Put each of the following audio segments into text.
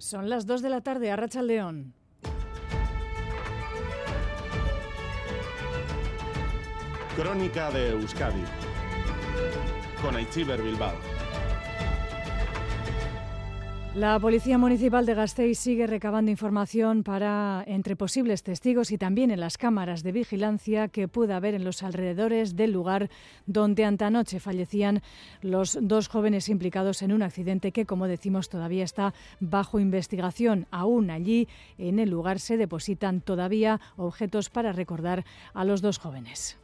Son las 2 de la tarde, a Racha León. Crónica de Euskadi con Aichiber Bilbao. La Policía Municipal de Gasteiz sigue recabando información para entre posibles testigos y también en las cámaras de vigilancia que pueda haber en los alrededores del lugar donde antanoche fallecían los dos jóvenes implicados en un accidente que, como decimos, todavía está bajo investigación. Aún allí, en el lugar, se depositan todavía objetos para recordar a los dos jóvenes.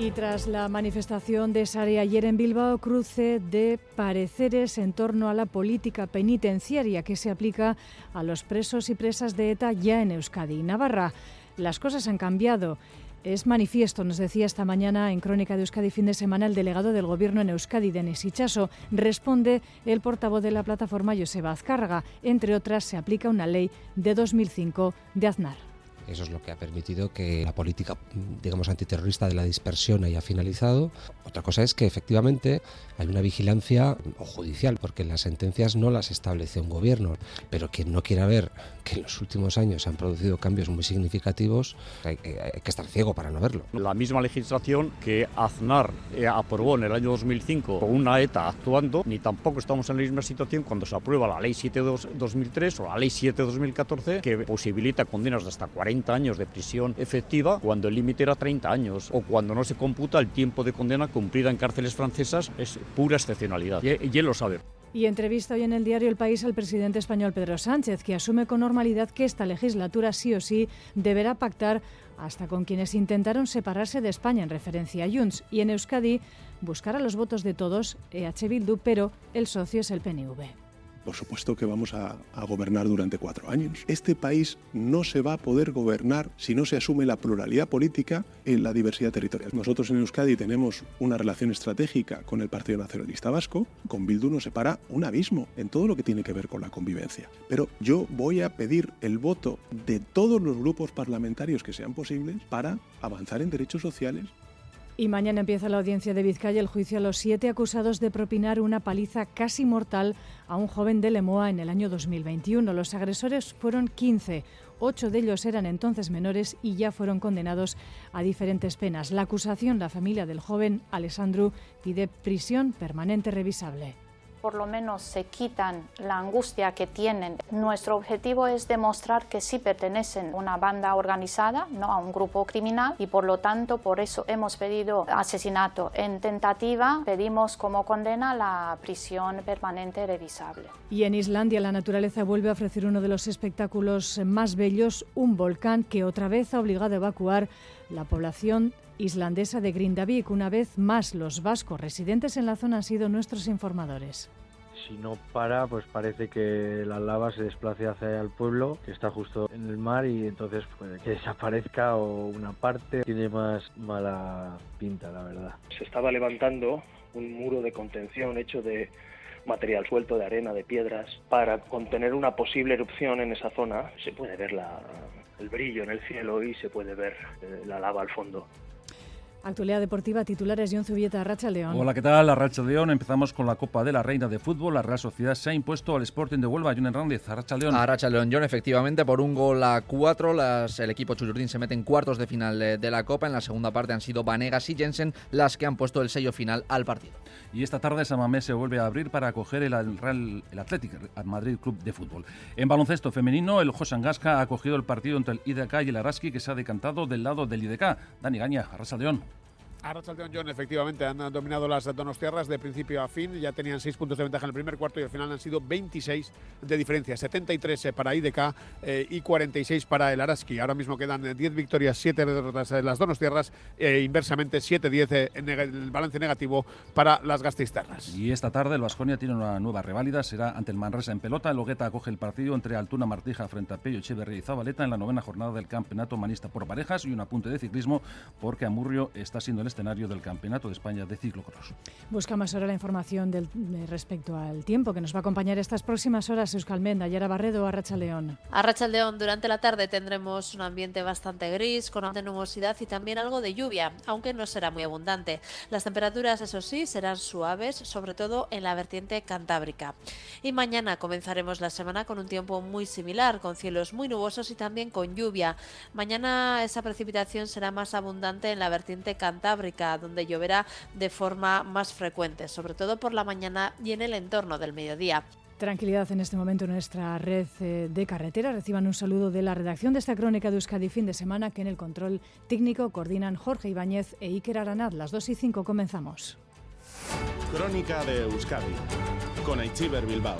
Y tras la manifestación de Sare ayer en Bilbao, cruce de pareceres en torno a la política penitenciaria que se aplica a los presos y presas de ETA ya en Euskadi y Navarra. Las cosas han cambiado. Es manifiesto, nos decía esta mañana en Crónica de Euskadi fin de semana el delegado del Gobierno en Euskadi, Denis Ichaso. Responde el portavoz de la plataforma, Joseba Azcárraga. Entre otras, se aplica una ley de 2005 de Aznar. Eso es lo que ha permitido que la política, digamos, antiterrorista de la dispersión haya finalizado. Otra cosa es que efectivamente hay una vigilancia judicial, porque las sentencias no las establece un gobierno, pero quien no quiera ver que en los últimos años se han producido cambios muy significativos, hay, hay que estar ciego para no verlo. La misma legislación que Aznar eh, aprobó en el año 2005 con una ETA actuando, ni tampoco estamos en la misma situación cuando se aprueba la Ley 7-2003 o la Ley 7-2014, que posibilita condenas de hasta 40 años de prisión efectiva cuando el límite era 30 años o cuando no se computa el tiempo de condena cumplida en cárceles francesas es pura excepcionalidad. Y, él lo sabe. Y entrevista hoy en el diario El País al presidente español Pedro Sánchez, que asume con normalidad que esta legislatura sí o sí deberá pactar hasta con quienes intentaron separarse de España en referencia a Junts y en Euskadi buscar a los votos de todos EH Bildu, pero el socio es el PNV. Por supuesto que vamos a, gobernar durante cuatro años. Este país no se va a poder gobernar si no se asume la pluralidad política en la diversidad territorial. Nosotros en Euskadi tenemos una relación estratégica con el Partido Nacionalista Vasco. Con Bildu nos separa un abismo en todo lo que tiene que ver con la convivencia. Pero yo voy a pedir el voto de todos los grupos parlamentarios que sean posibles para avanzar en derechos sociales y mañana empieza la audiencia de Vizcaya el juicio a los siete acusados de propinar una paliza casi mortal a un joven de Lemoa en el año 2021. Los agresores fueron 15. Ocho de ellos eran entonces menores y ya fueron condenados a diferentes penas. La acusación, la familia del joven Alessandro, pide prisión permanente revisable por lo menos se quitan la angustia que tienen. Nuestro objetivo es demostrar que sí pertenecen a una banda organizada, no a un grupo criminal, y por lo tanto por eso hemos pedido asesinato en tentativa, pedimos como condena la prisión permanente revisable. Y en Islandia la naturaleza vuelve a ofrecer uno de los espectáculos más bellos, un volcán que otra vez ha obligado a evacuar la población islandesa de Grindavik. Una vez más, los vascos residentes en la zona han sido nuestros informadores. Si no para, pues parece que la lava se desplace hacia el pueblo, que está justo en el mar, y entonces puede que desaparezca o una parte. Tiene más mala pinta, la verdad. Se estaba levantando un muro de contención hecho de material suelto, de arena, de piedras, para contener una posible erupción en esa zona. Se puede ver la, el brillo en el cielo y se puede ver eh, la lava al fondo. Actualidad deportiva, titulares John Zubieta, Racha León. Hola, ¿qué tal? Racha León. Empezamos con la Copa de la Reina de Fútbol. La Real Sociedad se ha impuesto al Sporting de Huelva. John Hernández, Racha León. Racha León, John, efectivamente, por un gol a cuatro. Las, el equipo Chullurdín se mete en cuartos de final de, la Copa. En la segunda parte han sido Vanegas y Jensen las que han puesto el sello final al partido. Y esta tarde Samamés se vuelve a abrir para acoger el, Real, el Athletic Madrid Club de Fútbol. En baloncesto femenino, el Josangasca ha acogido el partido entre el IDK y el Araski, que se ha decantado del lado del IDK. Dani Gaña, Racha León. Arrachaldeón John, efectivamente, han dominado las Donostiarras de principio a fin. Ya tenían 6 puntos de ventaja en el primer cuarto y al final han sido 26 de diferencia. 73 eh, para IDK eh, y 46 para el Araski. Ahora mismo quedan 10 eh, victorias, 7 derrotas en las Donostiarras. E inversamente, 7-10 en el balance negativo para las Gasteiztarras. Y esta tarde el Vasconia tiene una nueva reválida. Será ante el Manresa en pelota. El acoge el partido entre Altuna Martija frente a Pello Echeverría y Zabaleta en la novena jornada del campeonato manista por parejas. Y un apunte de ciclismo porque Amurrio está siendo el escenario del Campeonato de España de Ciclocross. Buscamos ahora la información del, respecto al tiempo que nos va a acompañar estas próximas horas. Euskalmenda, Yara Barredo, Arracha León. Arracha León, durante la tarde tendremos un ambiente bastante gris, con alta nubosidad y también algo de lluvia, aunque no será muy abundante. Las temperaturas, eso sí, serán suaves, sobre todo en la vertiente cantábrica. Y mañana comenzaremos la semana con un tiempo muy similar, con cielos muy nubosos y también con lluvia. Mañana esa precipitación será más abundante en la vertiente cantábrica, donde lloverá de forma más frecuente, sobre todo por la mañana y en el entorno del mediodía. Tranquilidad en este momento en nuestra red eh, de carretera. Reciban un saludo de la redacción de esta crónica de Euskadi fin de semana que en el control técnico coordinan Jorge Ibáñez e Iker Aranad. Las 2 y 5 comenzamos. Crónica de Euskadi con Aichiber Bilbao.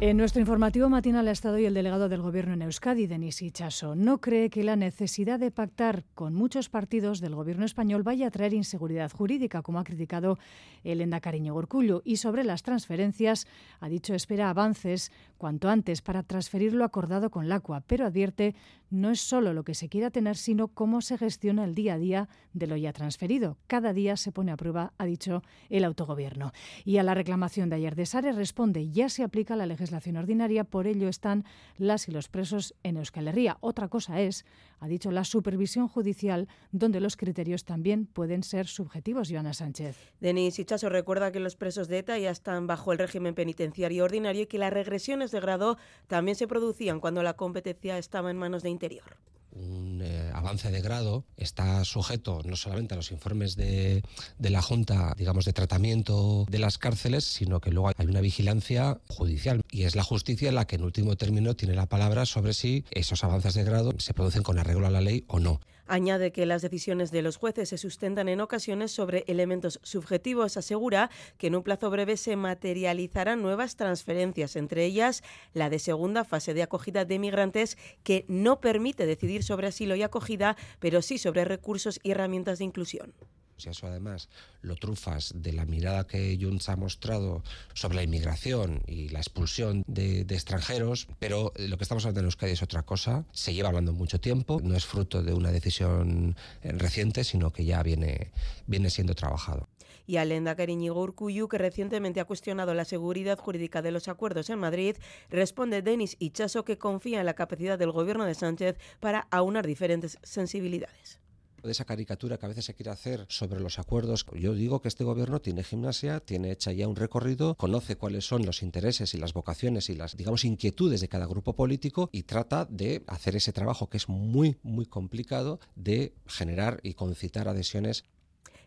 En nuestro informativo matinal ha estado hoy el delegado del Gobierno en Euskadi, Denis Ichaso. No cree que la necesidad de pactar con muchos partidos del Gobierno español vaya a traer inseguridad jurídica, como ha criticado el Endacariño Gorcullo. Y sobre las transferencias, ha dicho espera avances cuanto antes para transferir lo acordado con la ACUA, pero advierte no es solo lo que se quiera tener, sino cómo se gestiona el día a día de lo ya transferido. Cada día se pone a prueba, ha dicho el autogobierno. Y a la reclamación de ayer de Sare responde, ya se aplica la legislación ordinaria, por ello están las y los presos en Euskal Herria. Otra cosa es, ha dicho la supervisión judicial, donde los criterios también pueden ser subjetivos, Joana Sánchez. Denis Hichaso recuerda que los presos de ETA ya están bajo el régimen penitenciario ordinario y que las regresiones de grado también se producían cuando la competencia estaba en manos de interior un eh, avance de grado está sujeto no solamente a los informes de, de, la Junta, digamos, de tratamiento de las cárceles, sino que luego hay una vigilancia judicial y es la justicia la que en último término tiene la palabra sobre si esos avances de grado se producen con arreglo a la ley o no. Añade que las decisiones de los jueces se sustentan en ocasiones sobre elementos subjetivos. Asegura que en un plazo breve se materializarán nuevas transferencias, entre ellas la de segunda fase de acogida de migrantes que no permite decidir sobre asilo y acogida, pero sí sobre recursos y herramientas de inclusión. Si eso además lo trufas de la mirada que Junts ha mostrado sobre la inmigración y la expulsión de, extranjeros, pero lo que estamos hablando en Euskadi es otra cosa, se lleva hablando mucho tiempo, no es fruto de una decisión eh, reciente, sino que ya viene, viene siendo trabajado y a Lenda Cariñigo Urcuyu, que recientemente ha cuestionado la seguridad jurídica de los acuerdos en Madrid, responde Denis Ichaso que confía en la capacidad del gobierno de Sánchez para aunar diferentes sensibilidades de esa caricatura que a veces se quiere hacer sobre los acuerdos. Yo digo que este gobierno tiene gimnasia, tiene hecha ya un recorrido, conoce cuáles son los intereses y las vocaciones y las, digamos, inquietudes de cada grupo político y trata de hacer ese trabajo que es muy, muy complicado de generar y concitar adhesiones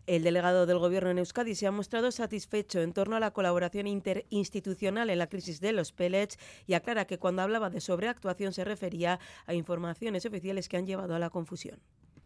el delegado del Gobierno en Euskadi se ha mostrado satisfecho en torno a la colaboración interinstitucional en la crisis de los pellets y aclara que cuando hablaba de sobreactuación se refería a informaciones oficiales que han llevado a la confusión.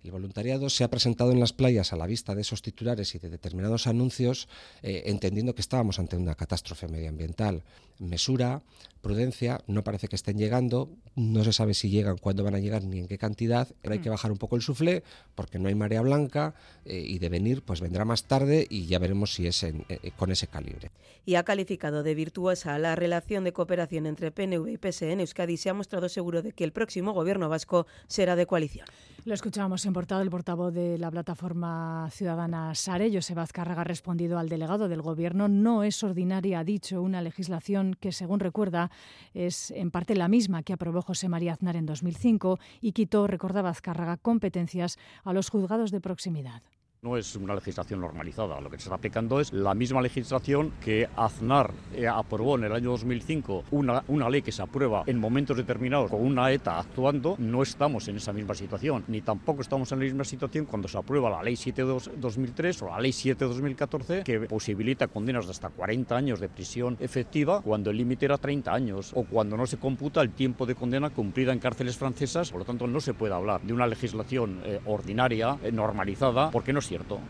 El voluntariado se ha presentado en las playas a la vista de esos titulares y de determinados anuncios, eh, entendiendo que estábamos ante una catástrofe medioambiental. Mesura, prudencia, no parece que estén llegando, no se sabe si llegan, cuándo van a llegar ni en qué cantidad, pero hay que mm. bajar un poco el suflé porque no hay marea blanca eh, y de venir pues vendrá más tarde y ya veremos si es eh, con ese calibre. Y ha calificado de virtuosa la relación de cooperación entre PNV y PSE en Euskadi y se ha mostrado seguro de que el próximo gobierno vasco será de coalición. Lo escuchábamos en portada el portavoz de la plataforma ciudadana Sare, Joseba Azcárraga, ha respondido al delegado del Gobierno. No es ordinaria, ha dicho, una legislación que, según recuerda, es en parte la misma que aprobó José María Aznar en 2005 y quitó, recordaba Azcárraga, competencias a los juzgados de proximidad. No es una legislación normalizada, lo que se está aplicando es la misma legislación que Aznar eh, aprobó en el año 2005, una, ley que se aprueba en momentos determinados con una ETA actuando, no estamos en esa misma situación, ni tampoco estamos en la misma situación cuando se aprueba la ley 7-2003 o la ley 7-2014 que posibilita condenas de hasta 40 años de prisión efectiva cuando el límite era 30 años o cuando no se computa el tiempo de condena cumplida en cárceles francesas, por lo tanto no se puede hablar de una legislación eh, ordinaria, eh, normalizada, porque no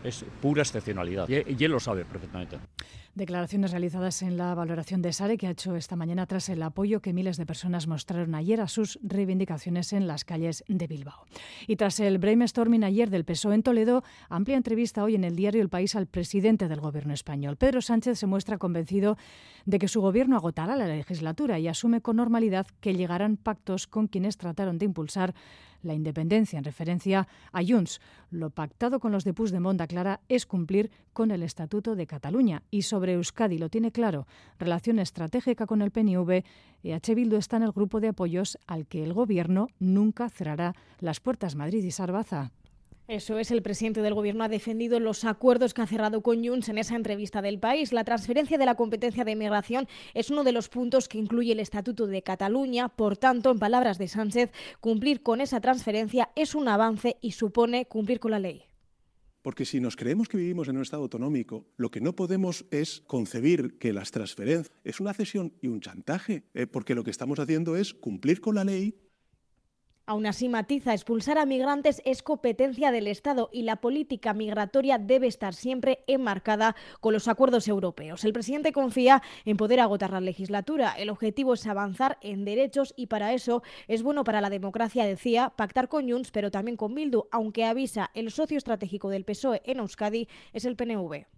es pura excepcionalidad y, él lo sabe perfectamente. Declaraciones realizadas en la valoración de Sare que ha hecho esta mañana tras el apoyo que miles de personas mostraron ayer a sus reivindicaciones en las calles de Bilbao. Y tras el brainstorming ayer del PSOE en Toledo, amplia entrevista hoy en el diario El País al presidente del Gobierno español. Pedro Sánchez se muestra convencido de que su gobierno agotará la legislatura y asume con normalidad que llegarán pactos con quienes trataron de impulsar la independencia en referencia a Junts. Lo pactado con los de Puigdemont, Clara, es cumplir con el Estatuto de Cataluña. Y sobre Euskadi lo tiene claro. Relación estratégica con el PNV. EH Bildu está en el grupo de apoyos al que el Gobierno nunca cerrará las puertas. Madrid y Sarbaza. Eso es, el presidente del Gobierno ha defendido los acuerdos que ha cerrado con Junts en esa entrevista del país. La transferencia de la competencia de inmigración es uno de los puntos que incluye el Estatuto de Cataluña. Por tanto, en palabras de Sánchez, cumplir con esa transferencia es un avance y supone cumplir con la ley. Porque si nos creemos que vivimos en un Estado autonómico, lo que no podemos es concebir que las transferencias es una cesión y un chantaje, ¿eh? porque lo que estamos haciendo es cumplir con la ley Aún así, matiza, expulsar a migrantes es competencia del Estado y la política migratoria debe estar siempre enmarcada con los acuerdos europeos. El presidente confía en poder agotar la legislatura. El objetivo es avanzar en derechos y para eso es bueno para la democracia, decía, pactar con Junts, pero también con Bildu, aunque avisa el socio estratégico del PSOE en Euskadi es el PNV.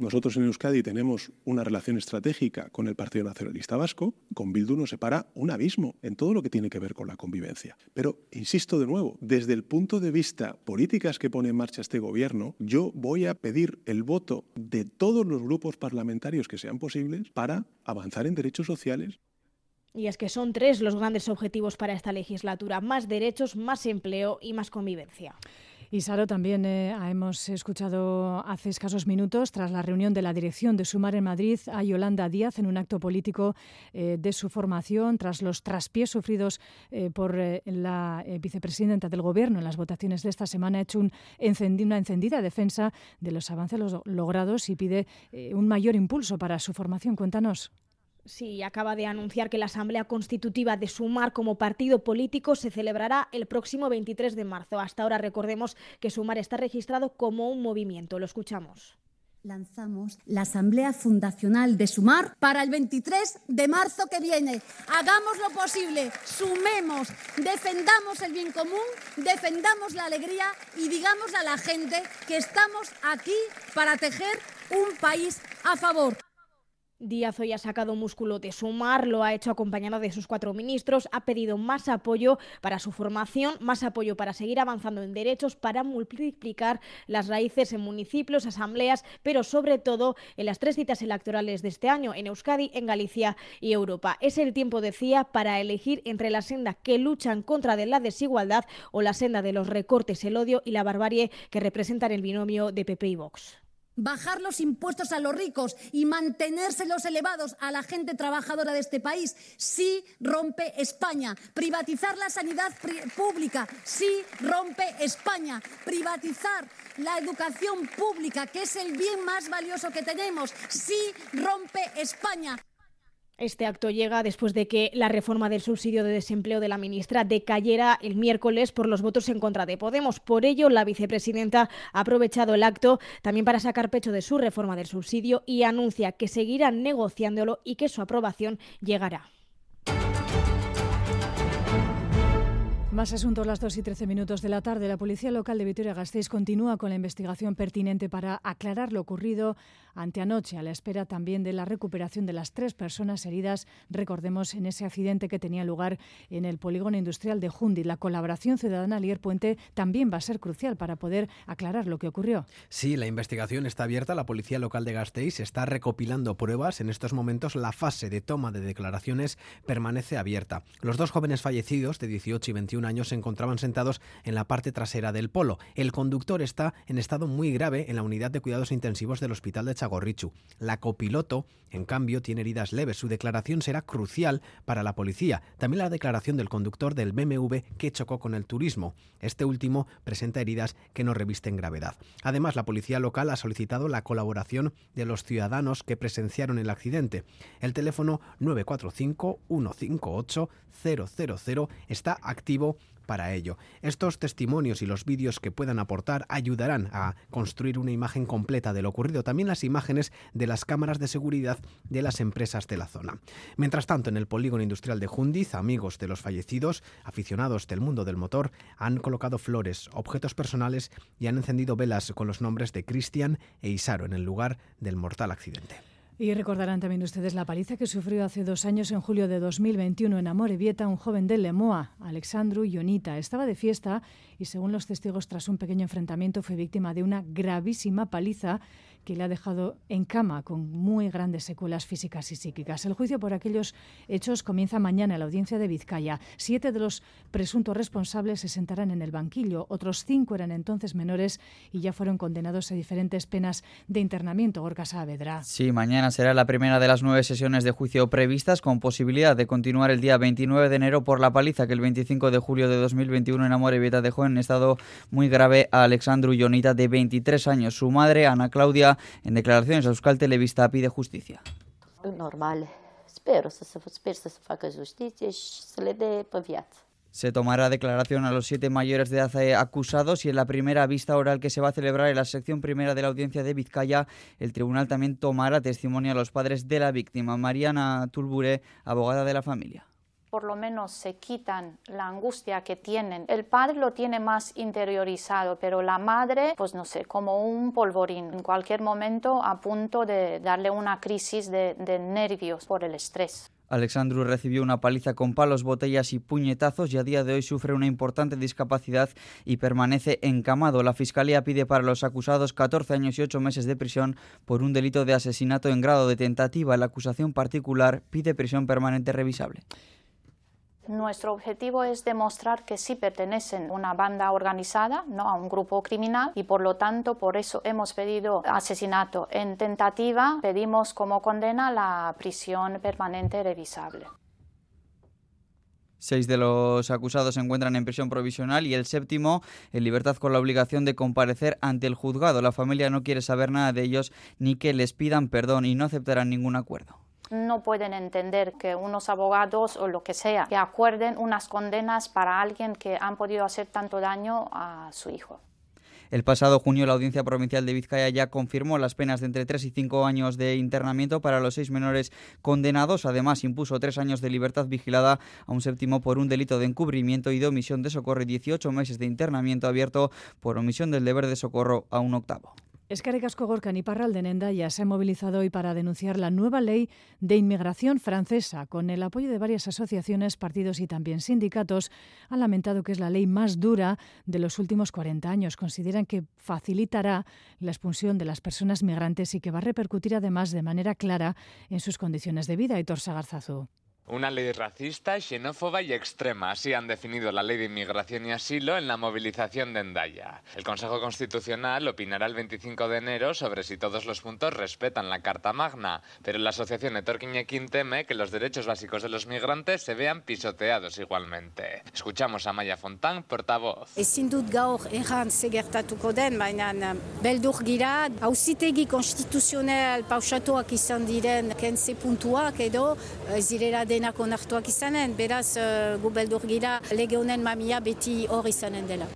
Nosotros en Euskadi tenemos una relación estratégica con el Partido Nacionalista Vasco. Con Bildu nos separa un abismo en todo lo que tiene que ver con la convivencia. Pero, insisto de nuevo, desde el punto de vista políticas que pone en marcha este gobierno, yo voy a pedir el voto de todos los grupos parlamentarios que sean posibles para avanzar en derechos sociales, y es que son tres los grandes objetivos para esta legislatura, más derechos, más empleo y más convivencia. Y Saro, también eh, hemos escuchado hace escasos minutos, tras la reunión de la dirección de Sumar en Madrid, a Yolanda Díaz en un acto político eh, de su formación, tras los traspiés sufridos eh, por la vicepresidenta del Gobierno en las votaciones de esta semana, ha hecho un una encendida defensa de los avances logrados y pide un mayor impulso para su formación. Cuéntanos. Sí, acaba de anunciar que la Asamblea Constitutiva de Sumar como partido político se celebrará el próximo 23 de marzo. Hasta ahora recordemos que Sumar está registrado como un movimiento. Lo escuchamos. Lanzamos la Asamblea Fundacional de Sumar para el 23 de marzo que viene. Hagamos lo posible, sumemos, defendamos el bien común, defendamos la alegría y digamos a la gente que estamos aquí para tejer un país a favor. Díaz hoy ha sacado músculo de sumar, lo ha hecho acompañado de sus cuatro ministros, ha pedido más apoyo para su formación, más apoyo para seguir avanzando en derechos, para multiplicar las raíces en municipios, asambleas, pero sobre todo en las tres citas electorales de este año, en Euskadi, en Galicia y Europa. Es el tiempo, decía, para elegir entre la senda que luchan contra de la desigualdad o la senda de los recortes, el odio y la barbarie que representan el binomio de PP y Vox bajar los impuestos a los ricos y mantenérselos elevados a la gente trabajadora de este país, sí rompe España. Privatizar la sanidad pública, sí rompe España. Privatizar la educación pública, que es el bien más valioso que tenemos, sí rompe España. Este acto llega después de que la reforma del subsidio de desempleo de la ministra decayera el miércoles por los votos en contra de Podemos. Por ello, la vicepresidenta ha aprovechado el acto también para sacar pecho de su reforma del subsidio y anuncia que seguirá negociándolo y que su aprobación llegará. Más asuntos, las 2 y 13 minutos de la tarde. La Policía Local de Vitoria-Gasteiz continúa con la investigación pertinente para aclarar lo ocurrido anteanoche, a la espera también de la recuperación de las tres personas heridas, recordemos, en ese accidente que tenía lugar en el polígono industrial de Jundi. La colaboración ciudadana Lier Puente también va a ser crucial para poder aclarar lo que ocurrió. Sí, la investigación está abierta. La Policía Local de Gasteiz está recopilando pruebas. En estos momentos la fase de toma de declaraciones permanece abierta. Los dos jóvenes fallecidos de 18 y 21 años se encontraban sentados en la parte trasera del polo. El conductor está en estado muy grave en la unidad de cuidados intensivos del hospital de Chagorrichu. La copiloto, en cambio, tiene heridas leves. Su declaración será crucial para la policía. También la declaración del conductor del BMW que chocó con el turismo. Este último presenta heridas que no revisten gravedad. Además, la policía local ha solicitado la colaboración de los ciudadanos que presenciaron el accidente. El teléfono 945 158 000 está activo para ello. Estos testimonios y los vídeos que puedan aportar ayudarán a construir una imagen completa de lo ocurrido. También las imágenes de las cámaras de seguridad de las empresas de la zona. Mientras tanto, en el polígono industrial de Jundiz, amigos de los fallecidos, aficionados del mundo del motor, han colocado flores, objetos personales y han encendido velas con los nombres de Cristian e Isaro en el lugar del mortal accidente. Y recordarán también ustedes la paliza que sufrió hace dos años, en julio de 2021, en Amorebieta, un joven de Lemoa, Alexandru Ionita. Estaba de fiesta y, según los testigos, tras un pequeño enfrentamiento, fue víctima de una gravísima paliza que le ha dejado en cama con muy grandes secuelas físicas y psíquicas. El juicio por aquellos hechos comienza mañana en la audiencia de Vizcaya. Siete de los presuntos responsables se sentarán en el banquillo. Otros cinco eran entonces menores y ya fueron condenados a diferentes penas de internamiento. Gorka Saavedra. Sí, mañana será la primera de las nueve sesiones de juicio previstas con posibilidad de continuar el día 29 de enero por la paliza que el 25 de julio de 2021 en Amorebieta dejó en estado muy grave a Alexandru Yonita de 23 años. Su madre, Ana Claudia, en declaraciones a Euskal Televista pide justicia. Normal. Espero, se, espero se facă justiție și să le dé pe viață. Se tomará declaración a los siete mayores de edad eh, acusados y en la primera vista oral que se va a celebrar en la sección primera de la audiencia de Vizcaya, el tribunal también tomará testimonio a los padres de la víctima. Mariana Tulbure, abogada de la familia por lo menos se quitan la angustia que tienen. El padre lo tiene más interiorizado, pero la madre, pues no sé, como un polvorín, en cualquier momento a punto de darle una crisis de, nervios por el estrés. Alexandru recibió una paliza con palos, botellas y puñetazos y a día de hoy sufre una importante discapacidad y permanece encamado. La Fiscalía pide para los acusados 14 años y 8 meses de prisión por un delito de asesinato en grado de tentativa. La acusación particular pide prisión permanente revisable. Nuestro objetivo es demostrar que sí pertenecen a una banda organizada, no a un grupo criminal, y por lo tanto por eso hemos pedido asesinato en tentativa, pedimos como condena la prisión permanente revisable. Seis de los acusados se encuentran en prisión provisional y el séptimo en libertad con la obligación de comparecer ante el juzgado. La familia no quiere saber nada de ellos ni que les pidan perdón y no aceptarán ningún acuerdo no pueden entender que unos abogados o lo que sea que acuerden unas condenas para alguien que han podido hacer tanto daño a su hijo. El pasado junio la Audiencia Provincial de Vizcaya ya confirmó las penas de entre 3 y 5 años de internamiento para los seis menores condenados. Además, impuso tres años de libertad vigilada a un séptimo por un delito de encubrimiento y de omisión de socorro y 18 meses de internamiento abierto por omisión del deber de socorro a un octavo. Escaricasco Gorkan y Parral de ya se ha movilizado hoy para denunciar la nueva ley de inmigración francesa. Con el apoyo de varias asociaciones, partidos y también sindicatos, han lamentado que es la ley más dura de los últimos 40 años. Consideran que facilitará la expulsión de las personas migrantes y que va a repercutir además de manera clara en sus condiciones de vida. Y Torsa Garzazú. Una ley racista, xenófoba y extrema. Así han definido la ley de inmigración y asilo en la movilización de Endaya. El Consejo Constitucional opinará el 25 de enero sobre si todos los puntos respetan la Carta Magna, pero la asociación Etorquiñequín teme que los derechos básicos de los migrantes se vean pisoteados igualmente. Escuchamos a Maya Fontán, portavoz. Ezin dut den, baina beldur gira, hausitegi konstituzional pausatuak izan diren kense puntuak edo zirera den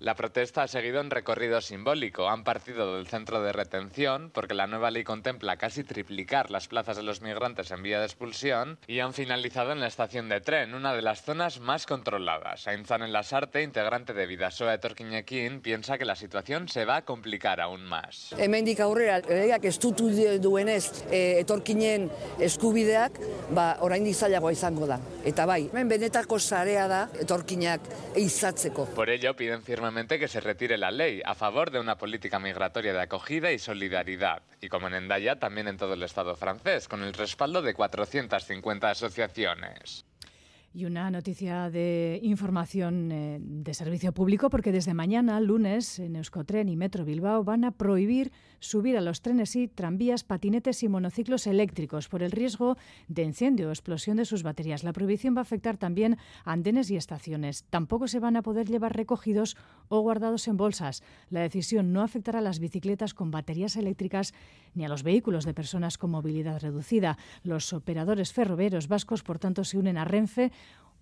la protesta ha seguido un recorrido simbólico. Han partido del centro de retención, porque la nueva ley contempla casi triplicar las plazas de los migrantes en vía de expulsión, y han finalizado en la estación de tren, una de las zonas más controladas. Ainzan en Lasarte, integrante de Vidasoa Etorquiñekin, piensa que la situación se va a complicar aún más. Hemendik aurrera, legeak estutu duenez eh, etorkinen eskubideak, ba, oraindik zailagoa izan por ello piden firmemente que se retire la ley a favor de una política migratoria de acogida y solidaridad. Y como en Endaya, también en todo el Estado francés, con el respaldo de 450 asociaciones. Y una noticia de información eh, de servicio público, porque desde mañana, lunes, en Euskotren y Metro Bilbao van a prohibir subir a los trenes y tranvías, patinetes y monociclos eléctricos por el riesgo de incendio o explosión de sus baterías. La prohibición va a afectar también andenes y estaciones. Tampoco se van a poder llevar recogidos o guardados en bolsas. La decisión no afectará a las bicicletas con baterías eléctricas ni a los vehículos de personas con movilidad reducida. Los operadores ferroviarios vascos, por tanto, se unen a Renfe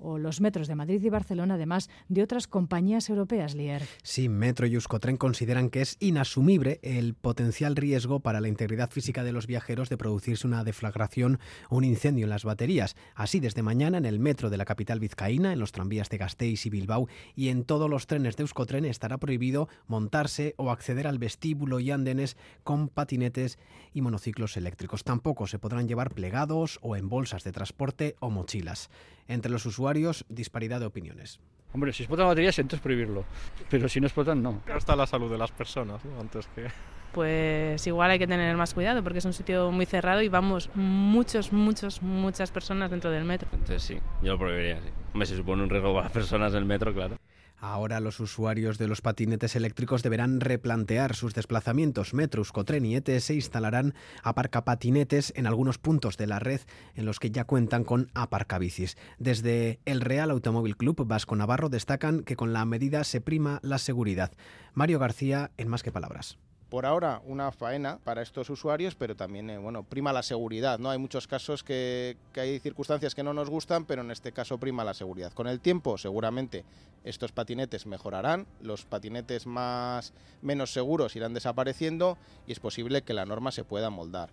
o los metros de Madrid y Barcelona, además de otras compañías europeas, Lier. Sí, Metro y Euskotren consideran que es inasumible el potencial riesgo para la integridad física de los viajeros de producirse una deflagración o un incendio en las baterías. Así, desde mañana en el metro de la capital vizcaína, en los tranvías de Gasteiz y Bilbao y en todos los trenes de Euskotren estará prohibido montarse o acceder al vestíbulo y andenes con patinetes y monociclos eléctricos. Tampoco se podrán llevar plegados o en bolsas de transporte o mochilas. Entre los usuarios, disparidad de opiniones. Hombre, si explotan baterías, entonces prohibirlo. Pero si no explotan, no. Hasta la salud de las personas, ¿no? Antes que pues igual hay que tener más cuidado porque es un sitio muy cerrado y vamos muchos, muchos, muchas personas dentro del metro. Entonces sí, yo lo prohibiría, sí. Me se supone un riesgo para las personas del metro, claro. Ahora los usuarios de los patinetes eléctricos deberán replantear sus desplazamientos. Metro, Euskotren y ETS instalarán aparcapatinetes en algunos puntos de la red en los que ya cuentan con aparcabicis. Desde el Real Automóvil Club Vasco Navarro destacan que con la medida se prima la seguridad. Mario García, en Más que Palabras por ahora una faena para estos usuarios, pero también eh, bueno, prima la seguridad. ¿no? Hay muchos casos que, que, hay circunstancias que no nos gustan, pero en este caso prima la seguridad. Con el tiempo, seguramente, estos patinetes mejorarán, los patinetes más menos seguros irán desapareciendo y es posible que la norma se pueda moldar.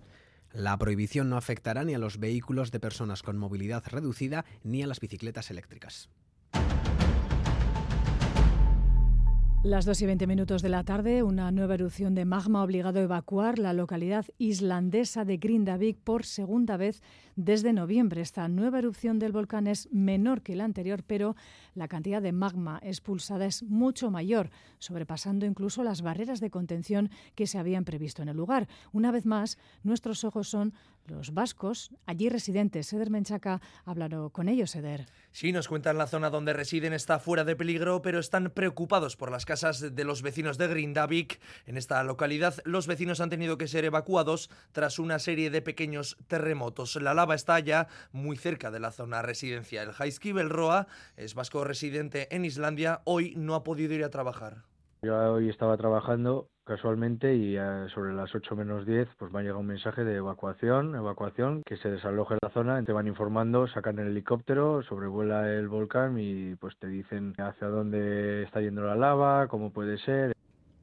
La prohibición no afectará ni a los vehículos de personas con movilidad reducida ni a las bicicletas eléctricas. Las 2 y 20 minutos de la tarde, una nueva erupción de magma ha obligado a evacuar la localidad islandesa de Grindavik por segunda vez desde noviembre. Esta nueva erupción del volcán es menor que la anterior, pero la cantidad de magma expulsada es mucho mayor, sobrepasando incluso las barreras de contención que se habían previsto en el lugar. Una vez más, nuestros ojos son los vascos, allí residentes. Seder Menchaca hablado con ellos, Seder. Sí, nos cuentan la zona donde residen está fuera de peligro, pero están preocupados por las casas de los vecinos de Grindavik. En esta localidad, los vecinos han tenido que ser evacuados tras una serie de pequeños terremotos. La lava está ya muy cerca de la zona residencial. Jaiski Belroa es vasco residente en Islandia. Hoy no ha podido ir a trabajar. Yo hoy estaba trabajando casualmente y sobre las 8 menos 10 pues me ha llegado un mensaje de evacuación, evacuación, que se desaloje la zona, te van informando, sacan el helicóptero, sobrevuela el volcán y pues te dicen hacia dónde está yendo la lava, cómo puede ser.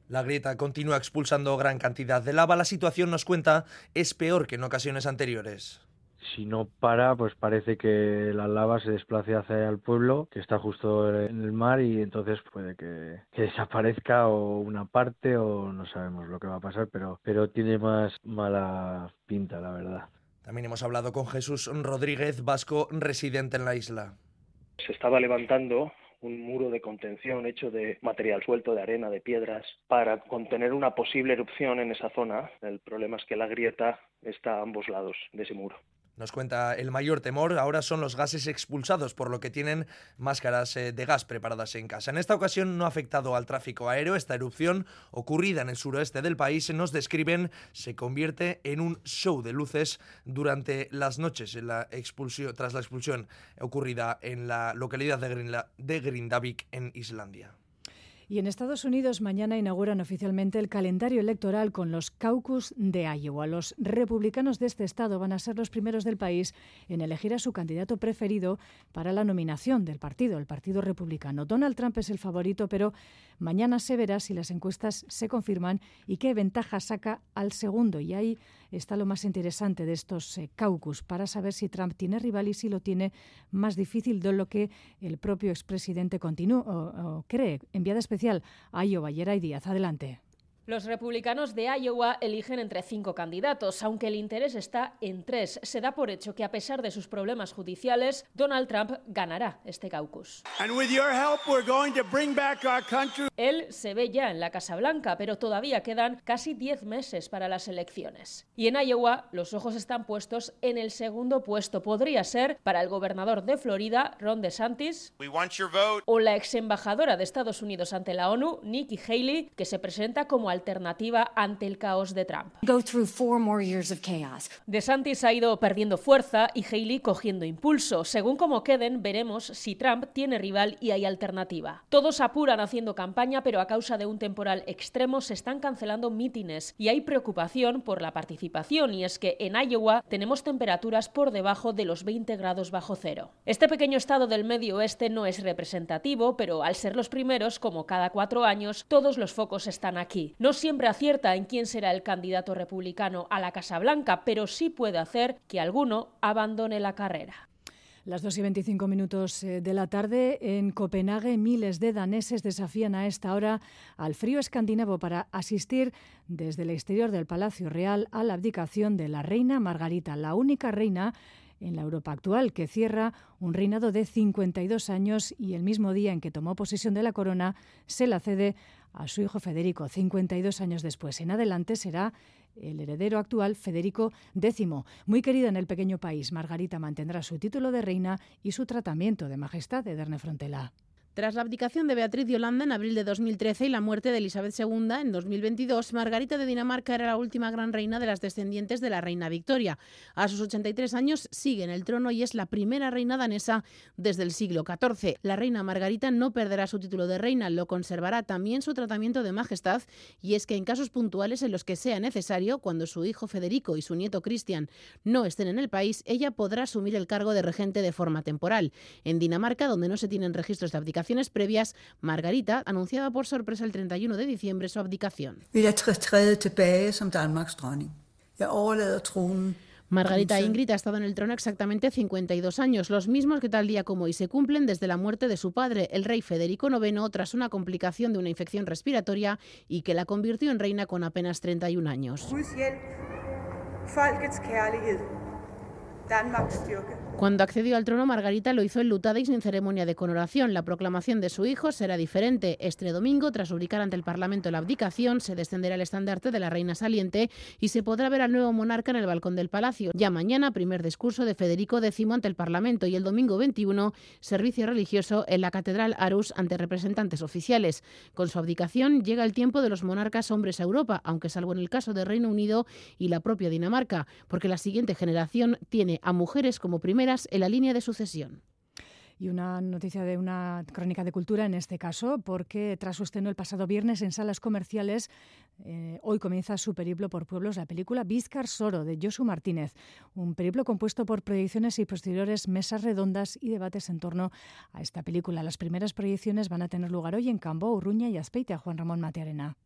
La grieta continúa expulsando gran cantidad de lava. La situación, nos cuenta, es peor que en ocasiones anteriores si no para, pues parece que la lava se desplace hacia el pueblo, que está justo en el mar, y entonces puede que, que, desaparezca o una parte o no sabemos lo que va a pasar, pero, pero tiene más mala pinta, la verdad. También hemos hablado con Jesús Rodríguez, vasco residente en la isla. Se estaba levantando un muro de contención hecho de material suelto, de arena, de piedras, para contener una posible erupción en esa zona. El problema es que la grieta está a ambos lados de ese muro. Nos cuenta el mayor temor ahora son los gases expulsados, por lo que tienen máscaras eh, de gas preparadas en casa. En esta ocasión no ha afectado al tráfico aéreo. Esta erupción, ocurrida en el suroeste del país, nos describen, se convierte en un show de luces durante las noches en la expulsión, tras la expulsión ocurrida en la localidad de Grindavik, en Islandia. Y en Estados Unidos mañana inauguran oficialmente el calendario electoral con los caucus de Iowa. Los republicanos de este estado van a ser los primeros del país en elegir a su candidato preferido para la nominación del partido, el Partido Republicano. Donald Trump es el favorito, pero mañana se verá si las encuestas se confirman y qué ventaja saca al segundo. Y ahí está lo más interesante de estos eh, caucus para saber si Trump tiene rival y si lo tiene más difícil de lo que el propio expresidente continúa o, cree. Enviada a Iowa, Yeray Díaz. Adelante. Los republicanos de Iowa eligen entre cinco candidatos, aunque el interés está en tres. Se da por hecho que a pesar de sus problemas judiciales, Donald Trump ganará este caucus. Él se ve ya en la Casa Blanca, pero todavía quedan casi diez meses para las elecciones. Y en Iowa los ojos están puestos en el segundo puesto. Podría ser para el gobernador de Florida, Ron DeSantis, o la ex embajadora de Estados Unidos ante la ONU, Nikki Haley, que se presenta como alternativa ante el caos de Trump. DeSantis ha ido perdiendo fuerza y Haley cogiendo impulso. Según como queden, veremos si Trump tiene rival y hay alternativa. Todos apuran haciendo campaña, pero a causa de un temporal extremo se están cancelando mítines y hay preocupación por la participación y es que en Iowa tenemos temperaturas por debajo de los 20 grados bajo cero. Este pequeño estado del medio oeste no es representativo, pero al ser los primeros, como cada cuatro años, todos los focos están aquí. No siempre acierta en quién será el candidato republicano a la Casa Blanca, pero sí puede hacer que alguno abandone la carrera. Las 2 y 25 minutos eh, de la tarde en Copenhague, miles de daneses desafían a esta hora al frío escandinavo para asistir desde el exterior del Palacio Real a la abdicación de la reina Margarita, la única reina en la Europa actual, que cierra un reinado de 52 años y el mismo día en que tomó posesión de la corona se la cede a su hijo Federico, 52 años después. En adelante será el heredero actual, Federico X. Muy querida en el pequeño país, Margarita mantendrá su título de reina y su tratamiento de majestad de Derne Frontela. Tras la abdicación de Beatriz de Holanda en abril de 2013 y la muerte de Elizabeth II en 2022, Margarita de Dinamarca era la última gran reina de las descendientes de la reina Victoria. A sus 83 años sigue en el trono y es la primera reina danesa desde el siglo XIV. La reina Margarita no perderá su título de reina, lo conservará también su tratamiento de majestad y es que en casos puntuales en los que sea necesario, cuando su hijo Federico y su nieto Cristian no estén en el país, ella podrá asumir el cargo de regente de forma temporal. En Dinamarca, donde no se tienen registros de abdicación, previas, Margarita anunciaba por sorpresa el 31 de diciembre su abdicación. Margarita Ingrid ha estado en el trono exactamente 52 años, los mismos que tal día como hoy se cumplen desde la muerte de su padre, el rey Federico IX, tras una complicación de una infección respiratoria y que la convirtió en reina con apenas 31 años. Cuando accedió al trono, Margarita lo hizo enlutada y sin ceremonia de coronación. La proclamación de su hijo será diferente. Este domingo, tras ubicar ante el Parlamento la abdicación, se descenderá el estandarte de la reina saliente y se podrá ver al nuevo monarca en el balcón del palacio. Ya mañana, primer discurso de Federico X ante el Parlamento y el domingo 21, servicio religioso en la Catedral Arus ante representantes oficiales. Con su abdicación llega el tiempo de los monarcas hombres a Europa, aunque salvo en el caso de Reino Unido y la propia Dinamarca, porque la siguiente generación tiene a mujeres como en la línea de sucesión. Y una noticia de una crónica de cultura en este caso, porque tras su estreno el pasado viernes en salas comerciales, eh, hoy comienza su periplo por pueblos la película Vizcar Soro de Josu Martínez, un periplo compuesto por proyecciones y posteriores mesas redondas y debates en torno a esta película. Las primeras proyecciones van a tener lugar hoy en Cambo, Urruña y Azpeitia, Juan Ramón Matearena.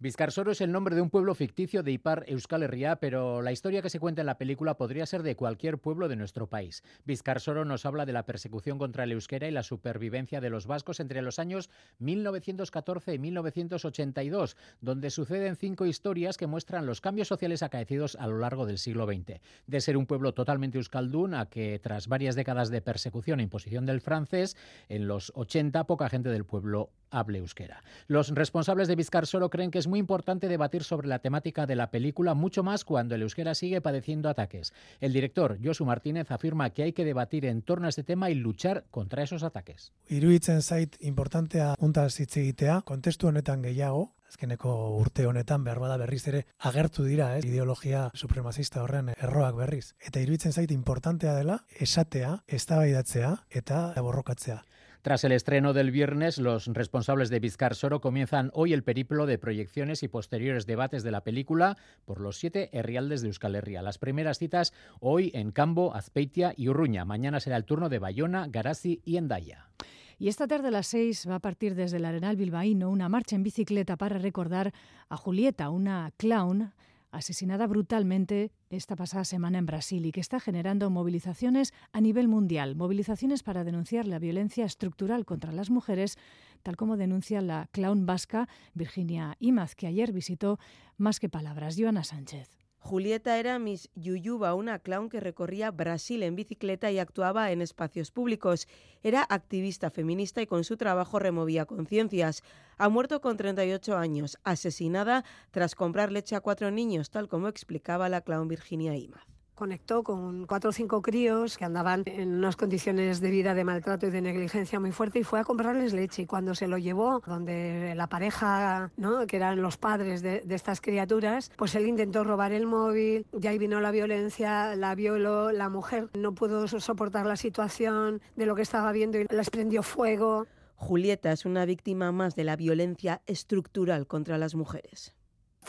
Vizcarsoro es el nombre de un pueblo ficticio de Ipar Euskal Herria, pero la historia que se cuenta en la película podría ser de cualquier pueblo de nuestro país. Vizcarsoro nos habla de la persecución contra el euskera y la supervivencia de los vascos entre los años 1914 y 1982, donde suceden cinco historias que muestran los cambios sociales acaecidos a lo largo del siglo XX. De ser un pueblo totalmente euskaldún a que tras varias décadas de persecución e imposición del francés, en los 80 poca gente del pueblo hable euskera. Los responsables de Vizcarsoro creen que es muy importante debatir sobre la temática de la película, mucho más cuando el euskera sigue padeciendo ataques. El director, Josu Martínez, afirma que hay que debatir en torno a este tema y luchar contra esos ataques. Iruditzen zait importantea untaz hitz egitea, kontestu honetan gehiago, azkeneko urte honetan behar bada berriz ere agertu dira, eh, ideologia supremazista horren erroak berriz. Eta iruditzen zait importantea dela esatea, eztabaidatzea eta borrokatzea. Tras el estreno del viernes, los responsables de Vizcar Soro comienzan hoy el periplo de proyecciones y posteriores debates de la película por los siete herrialdes de Euskal Herria. Las primeras citas hoy en Cambo, Azpeitia y Urruña. Mañana será el turno de Bayona, Garasi y Endaya. Y esta tarde a las seis va a partir desde el Arenal Bilbaíno una marcha en bicicleta para recordar a Julieta, una clown asesinada brutalmente esta pasada semana en Brasil y que está generando movilizaciones a nivel mundial, movilizaciones para denunciar la violencia estructural contra las mujeres, tal como denuncia la clown vasca Virginia Imaz, que ayer visitó Más que Palabras, Joana Sánchez. Julieta era Miss Yuyuba, una clown que recorría Brasil en bicicleta y actuaba en espacios públicos. Era activista feminista y con su trabajo removía conciencias. Ha muerto con 38 años, asesinada tras comprar leche a cuatro niños, tal como explicaba la clown Virginia Imaz. Conectó con cuatro o cinco críos que andaban en unas condiciones de vida de maltrato y de negligencia muy fuerte y fue a comprarles leche. Y cuando se lo llevó, donde la pareja, ¿no? que eran los padres de, de estas criaturas, pues él intentó robar el móvil, y ahí vino la violencia, la violó, la mujer no pudo soportar la situación de lo que estaba viendo y les prendió fuego. Julieta es una víctima más de la violencia estructural contra las mujeres.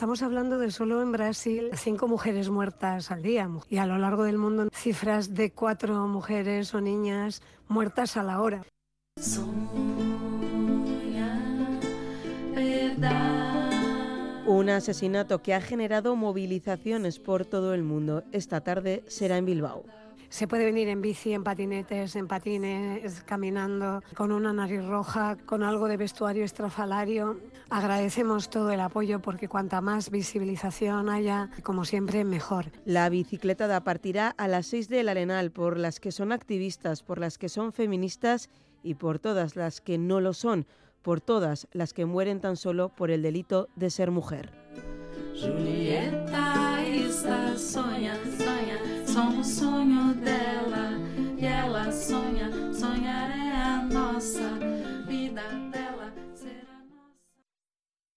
Estamos hablando de solo en Brasil cinco mujeres muertas al día y a lo largo del mundo cifras de cuatro mujeres o niñas muertas a la hora. Un asesinato que ha generado movilizaciones por todo el mundo. Esta tarde será en Bilbao. Se puede venir en bici, en patinetes, en patines, caminando, con una nariz roja, con algo de vestuario estrafalario. Agradecemos todo el apoyo porque cuanta más visibilización haya, como siempre, mejor. La bicicletada partirá a las 6 del Arenal por las que son activistas, por las que son feministas y por todas las que no lo son, por todas las que mueren tan solo por el delito de ser mujer. Julieta está sonha, sonha, somos sonho dela e ela sonha, sonhar é a nossa